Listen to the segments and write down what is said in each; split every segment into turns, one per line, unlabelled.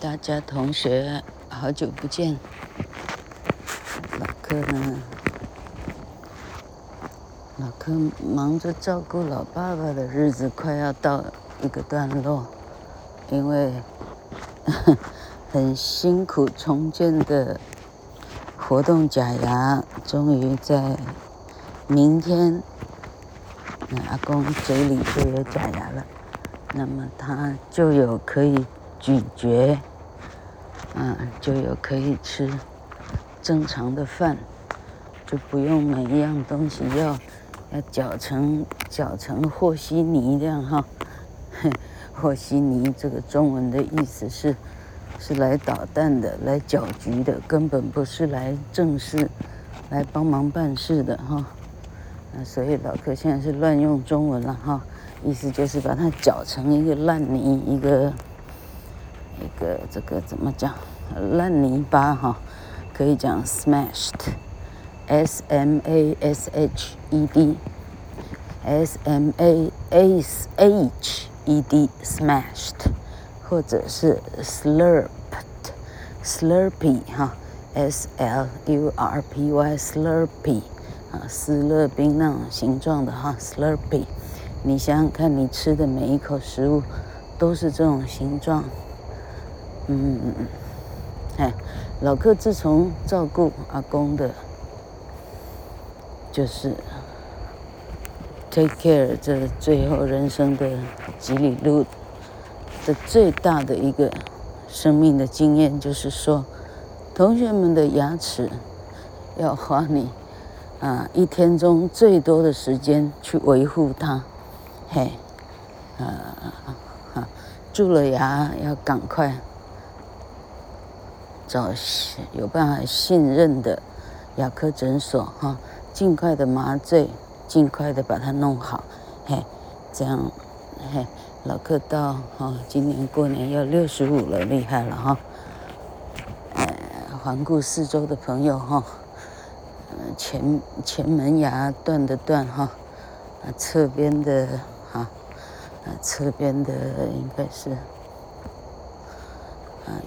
大家同学，好久不见。老柯呢？老柯忙着照顾老爸爸的日子快要到一个段落，因为 很辛苦重建的活动假牙，终于在明天，那阿公嘴里就有假牙了，那么他就有可以咀嚼。嗯，就有可以吃正常的饭，就不用每一样东西要要搅成搅成和稀泥这样哈。和稀泥这个中文的意思是是来捣蛋的，来搅局的，根本不是来正式来帮忙办事的哈。那所以老柯现在是乱用中文了哈，意思就是把它搅成一个烂泥一个。一个这个怎么讲？烂泥巴哈，可以讲 smashed，s m a s h e d，s m a s h e d，smashed，或者是 slurped，slurpy 哈，s l u r p y，slurpy 啊，斯乐冰那种形状的哈，slurpy，你想想看，你吃的每一口食物都是这种形状。嗯嗯嗯，哎，老柯自从照顾阿公的，就是 take care 这最后人生的几里路的最大的一个生命的经验，就是说，同学们的牙齿要花你啊一天中最多的时间去维护它，嘿，啊啊，蛀了牙要赶快。找有办法信任的牙科诊所哈，尽快的麻醉，尽快的把它弄好，嘿，这样，嘿，老客到哈，今年过年要六十五了，厉害了哈，呃，环顾四周的朋友哈，呃前前门牙断的断哈，啊，侧边的哈，啊，侧边的应该是。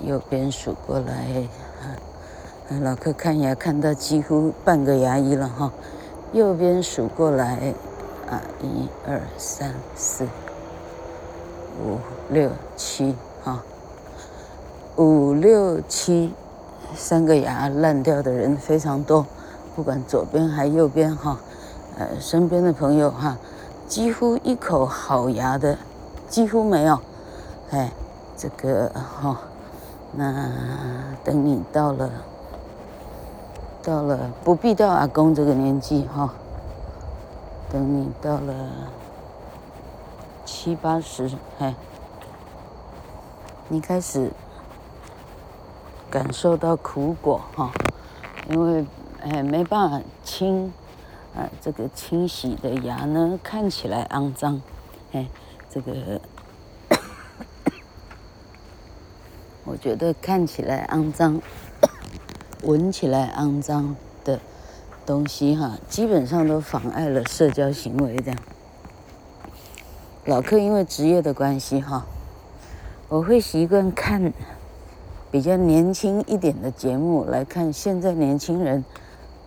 右边数过来，啊老客看牙看到几乎半个牙医了哈。右边数过来，啊，一二三四五六七哈，五六七，三个牙烂掉的人非常多，不管左边还右边哈，呃，身边的朋友哈，几乎一口好牙的几乎没有，哎，这个哈。那等你到了，到了不必到阿公这个年纪哈，等你到了七八十，哎，你开始感受到苦果哈，因为哎没办法清啊，这个清洗的牙呢看起来肮脏，哎，这个。我觉得看起来肮脏，闻起来肮脏的东西哈，基本上都妨碍了社交行为。这样，老客因为职业的关系哈，我会习惯看比较年轻一点的节目，来看现在年轻人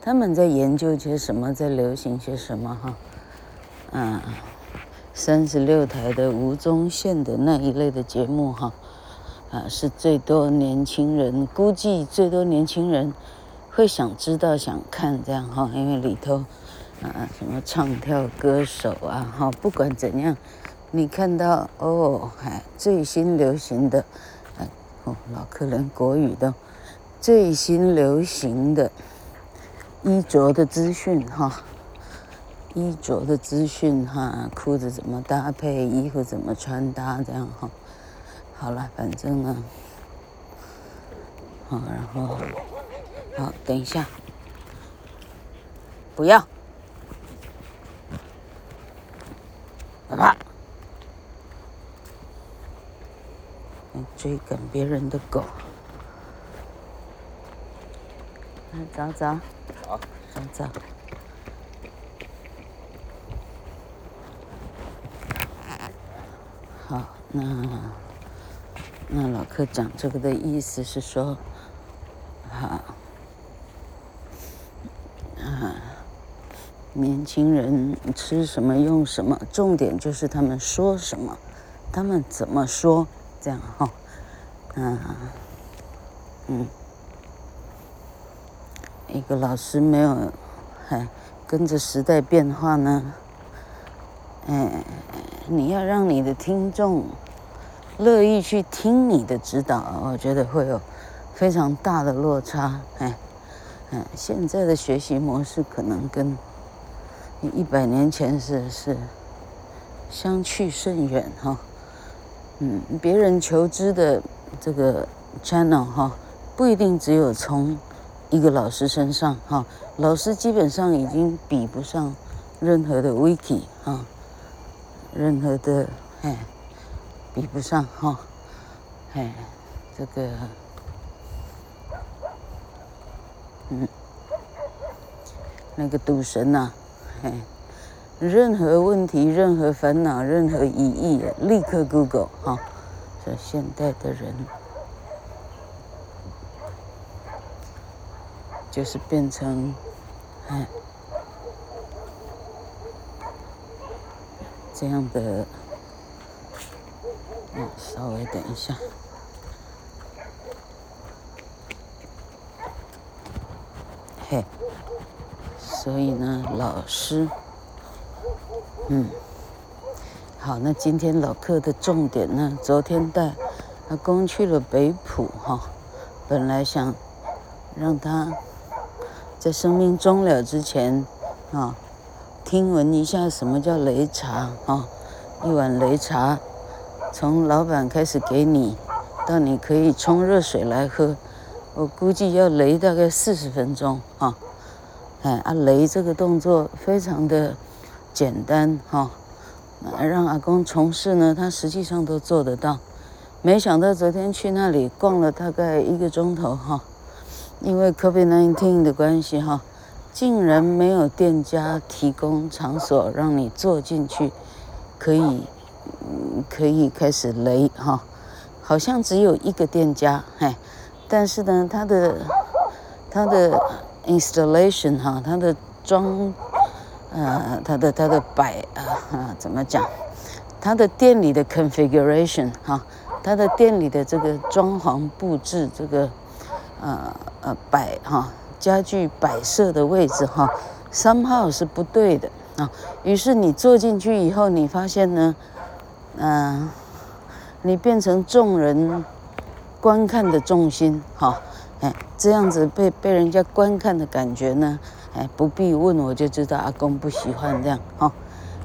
他们在研究些什么，在流行些什么哈。嗯，三十六台的吴宗宪的那一类的节目哈。啊，是最多年轻人，估计最多年轻人会想知道、想看这样哈，因为里头啊，什么唱跳歌手啊，哈，不管怎样，你看到哦，还最新流行的，哦，老客人国语的最新流行的衣着的资讯哈，衣着的资讯哈，裤子怎么搭配，衣服怎么穿搭这样哈。好了，反正呢，好，然后，好，等一下，不要，爸爸，你追赶别人的狗，来找找，好，找找，好，那。那老柯讲这个的意思是说，哈，啊，年轻人吃什么用什么，重点就是他们说什么，他们怎么说，这样哈，嗯，嗯，一个老师没有，还跟着时代变化呢。哎，你要让你的听众乐意去听你的指导，我觉得会有非常大的落差。哎，嗯，现在的学习模式可能跟一百年前是是相去甚远哈。嗯，别人求知的这个 channel 哈，不一定只有从一个老师身上哈，老师基本上已经比不上任何的 wiki 哈。任何的哎，比不上哈，哎，这个，嗯，那个赌神呐、啊，哎，任何问题、任何烦恼、任何疑义，立刻 Google 哈。这现代的人，就是变成，哎。这样的，嗯，稍微等一下，嘿，所以呢，老师，嗯，好，那今天老课的重点呢，昨天带阿公去了北浦哈，本来想让他在生命终了之前啊。听闻一下什么叫擂茶啊？一碗擂茶，从老板开始给你，到你可以冲热水来喝，我估计要擂大概四十分钟啊。哎，啊擂这个动作非常的简单哈，让阿公从事呢，他实际上都做得到。没想到昨天去那里逛了大概一个钟头哈，因为 COVID-19 的关系哈。竟然没有店家提供场所让你坐进去，可以，嗯，可以开始雷哈，好像只有一个店家，嘿，但是呢，他的他的 installation 哈，他的装，呃，他的他的摆啊，怎么讲？他的店里的 configuration 哈，他的店里的这个装潢布置，这个呃呃摆哈。家具摆设的位置哈，somehow 是不对的啊。于是你坐进去以后，你发现呢，嗯、你变成众人观看的重心哈，哎，这样子被被人家观看的感觉呢，哎，不必问我就知道阿公不喜欢这样哈，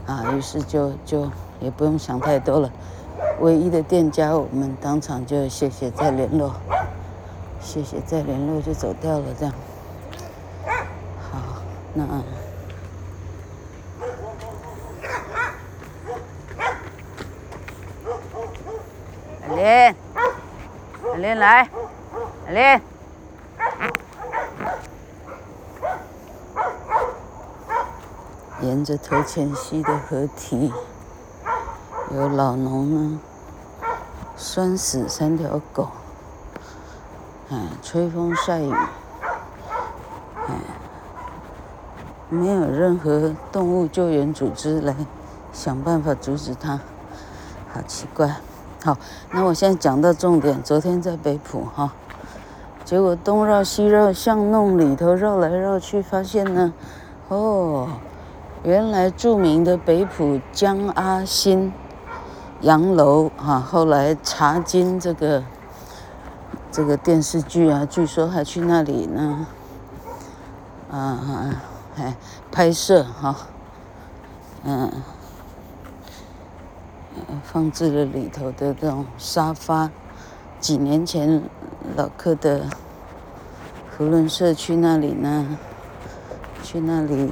啊，于是就就也不用想太多了，唯一的店家我们当场就谢谢再联络，谢谢再联络就走掉了这样。好那，阿莲，阿莲来，阿莲，沿着头前溪的河堤，有老农呢，拴死三条狗，哎，吹风晒雨。没有任何动物救援组织来想办法阻止它，好奇怪。好，那我现在讲到重点。昨天在北浦哈，结果东绕西绕，巷弄里头绕来绕去，发现呢，哦，原来著名的北浦江阿新洋楼哈，后来茶金这个这个电视剧啊，据说还去那里呢，啊。哎，拍摄哈，嗯，放置了里头的这种沙发。几年前老客的扶轮社区那里呢，去那里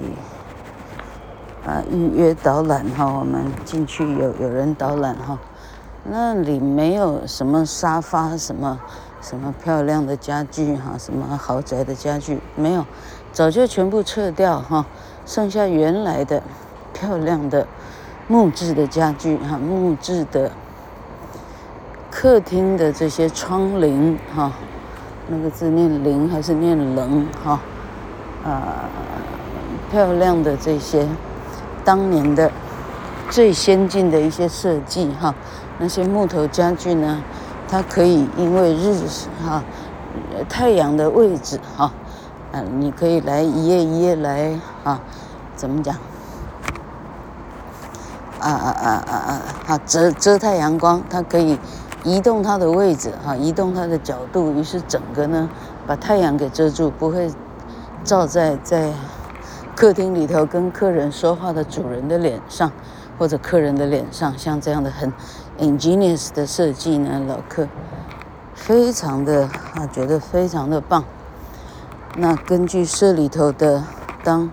啊预约导览哈，我们进去有有人导览哈，那里没有什么沙发，什么什么漂亮的家具哈，什么豪宅的家具没有。早就全部撤掉哈，剩下原来的漂亮的木质的家具哈，木质的客厅的这些窗棂哈，那个字念棂还是念棱哈？啊、呃，漂亮的这些当年的最先进的一些设计哈，那些木头家具呢，它可以因为日哈太阳的位置哈，嗯，你可以来一页一页来啊，怎么讲？啊啊啊啊啊！啊，遮遮太阳光，它可以移动它的位置哈，移动它的角度，于是整个呢把太阳给遮住，不会照在在客厅里头跟客人说话的主人的脸上或者客人的脸上，像这样的很 ingenious 的设计呢，老客非常的啊，觉得非常的棒。那根据社里头的当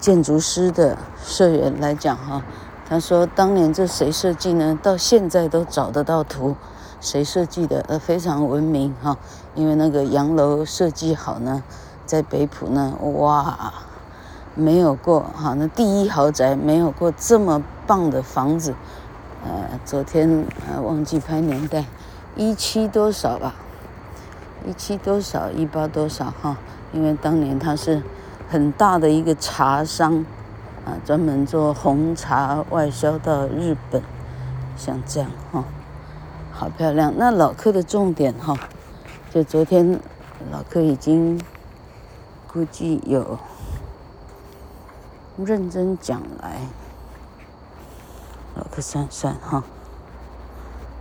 建筑师的。社员来讲哈，他说当年这谁设计呢？到现在都找得到图，谁设计的？呃，非常闻名哈，因为那个洋楼设计好呢，在北浦呢，哇，没有过哈，那第一豪宅没有过这么棒的房子。呃，昨天呃忘记拍年代，一七多少吧？一七多少？一八多少哈？因为当年他是很大的一个茶商。啊，专门做红茶外销到日本，像这样哈，好漂亮。那老客的重点哈，就昨天老客已经估计有认真讲来，老客算算哈，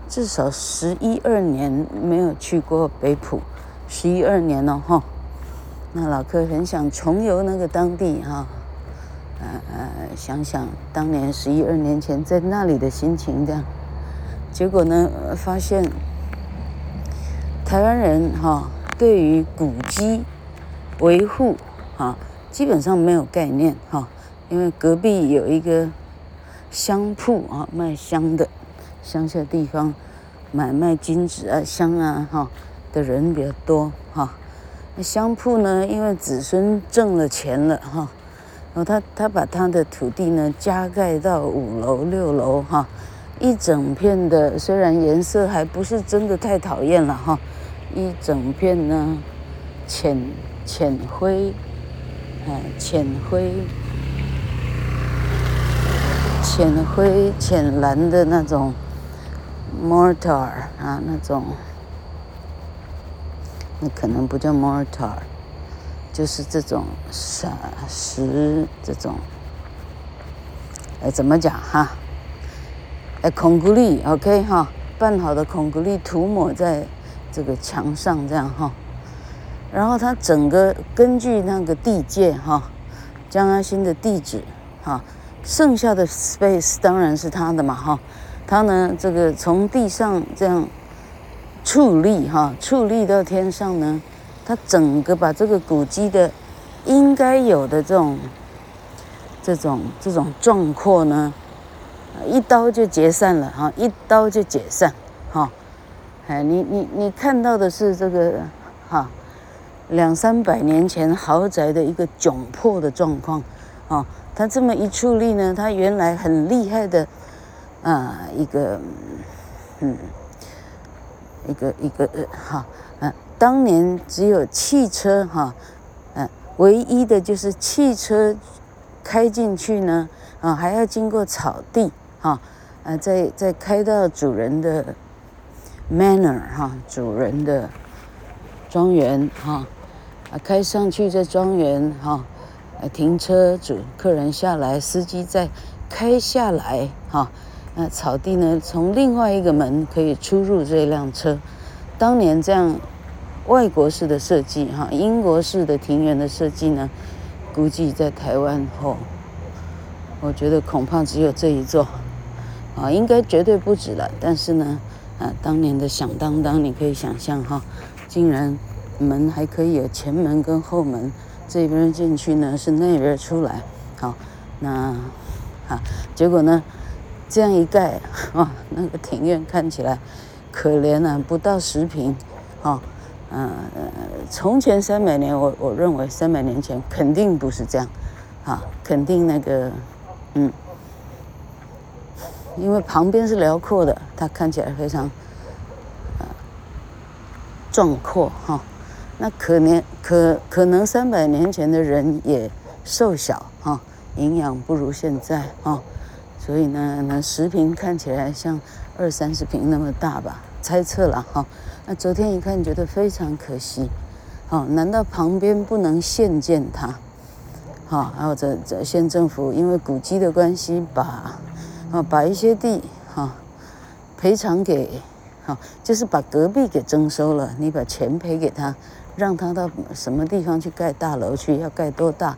至少十一二年没有去过北浦，十一二年了哈。那老客很想重游那个当地哈。呃呃，想想当年十一二年前在那里的心情，这样，结果呢，发现台湾人哈、对于古迹维护哈基本上没有概念哈、因为隔壁有一个香铺啊，卖香的，乡下地方买卖金纸啊香啊哈、的人比较多哈，那香铺呢，因为子孙挣了钱了哈。他他把他的土地呢加盖到五楼六楼哈，一整片的虽然颜色还不是真的太讨厌了哈，一整片呢浅浅灰，哎浅灰浅灰浅蓝的那种 mortar 啊那种，那可能不叫 mortar。就是这种石石这种，哎，怎么讲哈？哎，孔骨力，OK 哈，拌好的孔骨力涂抹在这个墙上这样哈。然后它整个根据那个地界哈，江阿新的地址哈，剩下的 space 当然是他的嘛哈。他呢，这个从地上这样矗立哈，矗立到天上呢。他整个把这个古迹的应该有的这种、这种、这种壮阔呢，一刀就解散了哈，一刀就解散哈。哎，你你你看到的是这个哈，两三百年前豪宅的一个窘迫的状况啊。他这么一处理呢，他原来很厉害的啊一个嗯一个一个呃哈。当年只有汽车哈，嗯，唯一的就是汽车开进去呢，啊，还要经过草地哈，呃，再再开到主人的 manor 哈，主人的庄园哈，啊，开上去在庄园哈，啊停车主客人下来，司机再开下来哈，那草地呢，从另外一个门可以出入这辆车，当年这样。外国式的设计，哈，英国式的庭园的设计呢，估计在台湾后，我觉得恐怕只有这一座，啊，应该绝对不止了。但是呢，啊，当年的响当当，你可以想象哈，竟然门还可以有前门跟后门，这边进去呢是那边出来，好，那，啊，结果呢，这样一盖，哇，那个庭院看起来可怜啊，不到十平，哈。呃，从前三百年，我我认为三百年前肯定不是这样，啊，肯定那个，嗯，因为旁边是辽阔的，它看起来非常呃壮阔哈。那可能可可能三百年前的人也瘦小哈，营养不如现在哈，所以呢，那十坪看起来像二三十坪那么大吧，猜测了哈。那昨天一看觉得非常可惜，好，难道旁边不能现建它？好，还有这这县政府因为古迹的关系把。啊，把一些地哈赔偿给，好，就是把隔壁给征收了，你把钱赔给他，让他到什么地方去盖大楼去，要盖多大，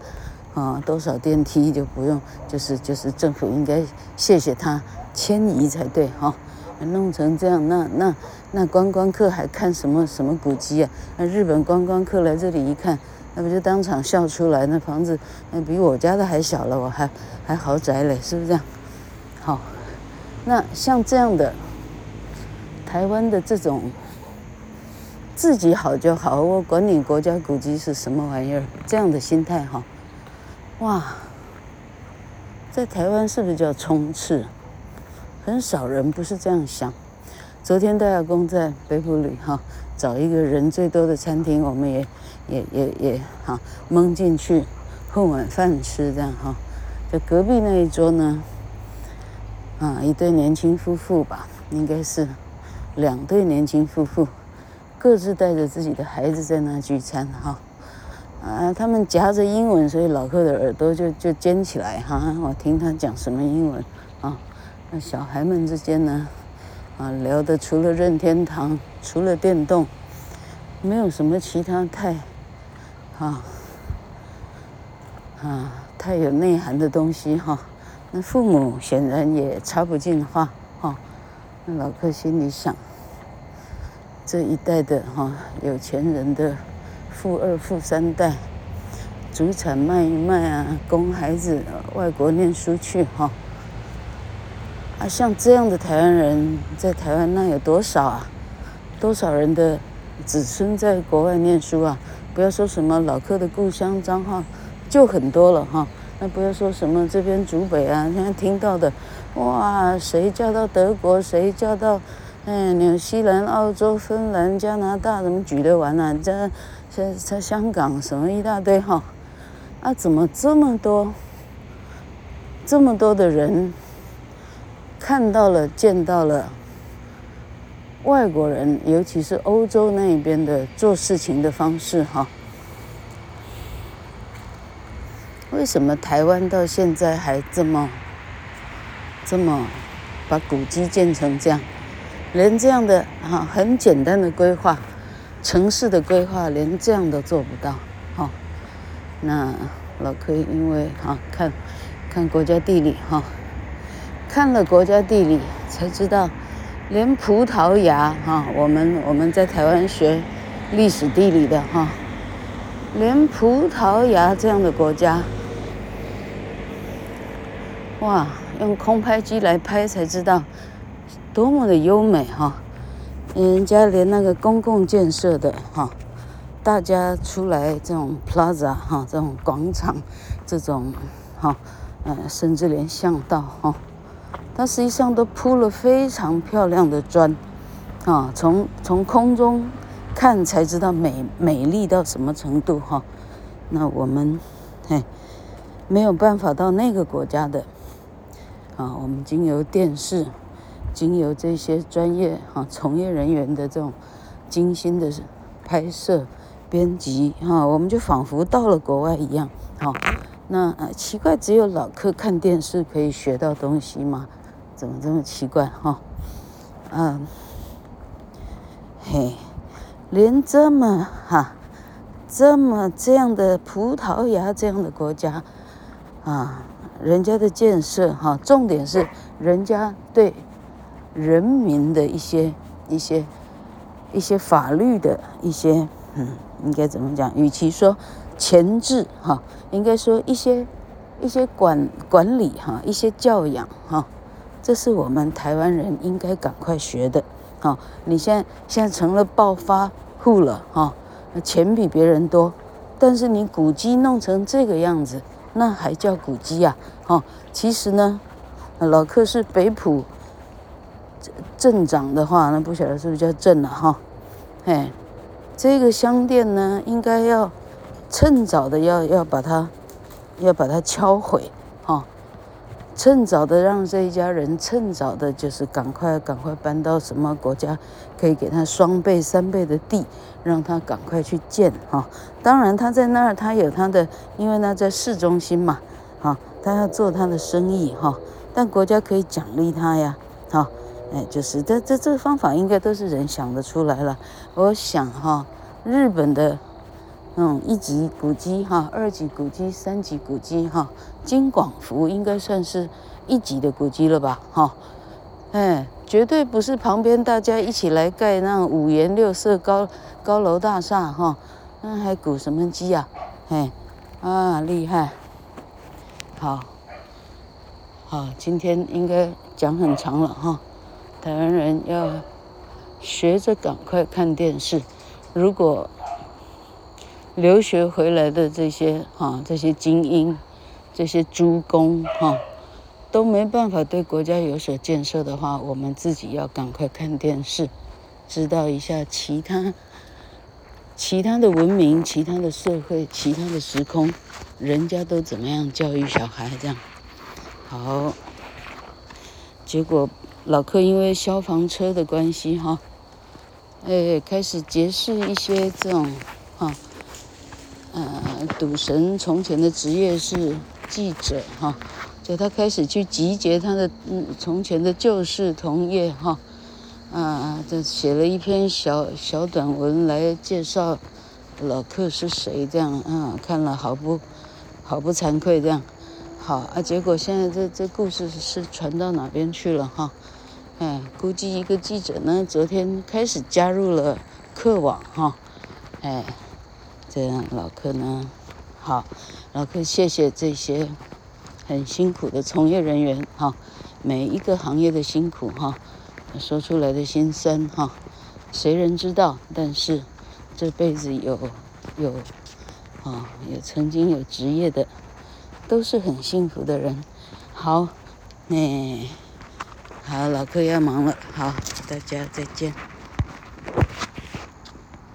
啊，多少电梯就不用，就是就是政府应该谢谢他迁移才对哈，弄成这样，那那那观光客还看什么什么古迹啊？那日本观光客来这里一看，那不就当场笑出来？那房子那比我家的还小了，我还还豪宅嘞，是不是这样？好，那像这样的台湾的这种自己好就好，我管你国家古迹是什么玩意儿，这样的心态哈，哇，在台湾是不是叫冲刺？很少人不是这样想。昨天戴亚公在北埔里哈找一个人最多的餐厅，我们也也也也哈蒙进去混碗饭吃这样哈，在隔壁那一桌呢。啊，一对年轻夫妇吧，应该是两对年轻夫妇，各自带着自己的孩子在那聚餐哈。啊，他们夹着英文，所以老客的耳朵就就尖起来哈。我听他讲什么英文？那小孩们之间呢，啊，聊的除了任天堂，除了电动，没有什么其他太，啊啊，太有内涵的东西哈。那父母显然也插不进话，哈。那老客心里想，这一代的哈有钱人的富二、富三代，祖产卖一卖啊，供孩子外国念书去哈。啊，像这样的台湾人在台湾那有多少啊？多少人的子孙在国外念书啊？不要说什么老客的故乡彰化，就很多了哈。那不要说什么这边竹北啊，现在听到的，哇，谁嫁到德国，谁嫁到，哎，纽西兰、澳洲、芬兰、加拿大，怎么举得完啊？这，这，这香港什么一大堆哈，啊，怎么这么多，这么多的人看到了、见到了外国人，尤其是欧洲那边的做事情的方式哈。为什么台湾到现在还这么、这么把古迹建成这样？连这样的哈很简单的规划，城市的规划连这样都做不到哈。那老柯因为哈看看国家地理哈，看了国家地理才知道，连葡萄牙哈，我们我们在台湾学历史地理的哈，连葡萄牙这样的国家。哇，用空拍机来拍才知道，多么的优美哈！人家连那个公共建设的哈，大家出来这种 plaza 哈，这种广场，这种哈，呃，甚至连巷道哈，它实际上都铺了非常漂亮的砖，啊，从从空中看才知道美美丽到什么程度哈。那我们嘿，没有办法到那个国家的。啊，我们经由电视，经由这些专业哈从业人员的这种精心的拍摄、编辑哈，我们就仿佛到了国外一样。哈，那奇怪，只有老客看电视可以学到东西吗？怎么这么奇怪？哈，嗯，嘿，连这么哈这么这样的葡萄牙这样的国家啊。人家的建设哈，重点是人家对人民的一些一些一些法律的一些嗯，应该怎么讲？与其说前置哈，应该说一些一些管管理哈，一些教养哈，这是我们台湾人应该赶快学的。哈，你现在现在成了暴发户了哈，钱比别人多，但是你古迹弄成这个样子。那还叫古迹啊？哈，其实呢，老克是北埔镇长的话，那不晓得是不是叫镇了哈？哎，这个香店呢，应该要趁早的要要把它要把它敲毁，趁早的让这一家人趁早的，就是赶快赶快搬到什么国家，可以给他双倍三倍的地，让他赶快去建哈。当然他在那儿，他有他的，因为那在市中心嘛，哈，他要做他的生意哈。但国家可以奖励他呀，哈，哎，就是这这这个方法应该都是人想得出来了。我想哈，日本的嗯一级古迹哈，二级古迹、三级古迹哈，金广福应该算是一级的古迹了吧？哈，哎，绝对不是旁边大家一起来盖那五颜六色高高楼大厦哈，那还古什么迹啊？哎，啊，厉害，好。好，今天应该讲很长了哈。台湾人要学着赶快看电视。如果留学回来的这些哈，这些精英、这些诸公哈，都没办法对国家有所建设的话，我们自己要赶快看电视，知道一下其他其他的文明、其他的社会、其他的时空，人家都怎么样教育小孩这样。好，结果老克因为消防车的关系哈，哎，开始结识一些这种哈，呃，赌神从前的职业是记者哈，就他开始去集结他的嗯从前的旧事同业哈，啊，这写了一篇小小短文来介绍老克是谁这样啊，看了好不好不惭愧这样。好啊，结果现在这这故事是传到哪边去了哈？哎，估计一个记者呢，昨天开始加入了客网哈。哎，这样老客呢，好，老客谢谢这些很辛苦的从业人员哈，每一个行业的辛苦哈，说出来的心酸哈，谁人知道？但是这辈子有有啊，也曾经有职业的。都是很幸福的人，好，哎，好，老客要忙了，好，大家再见。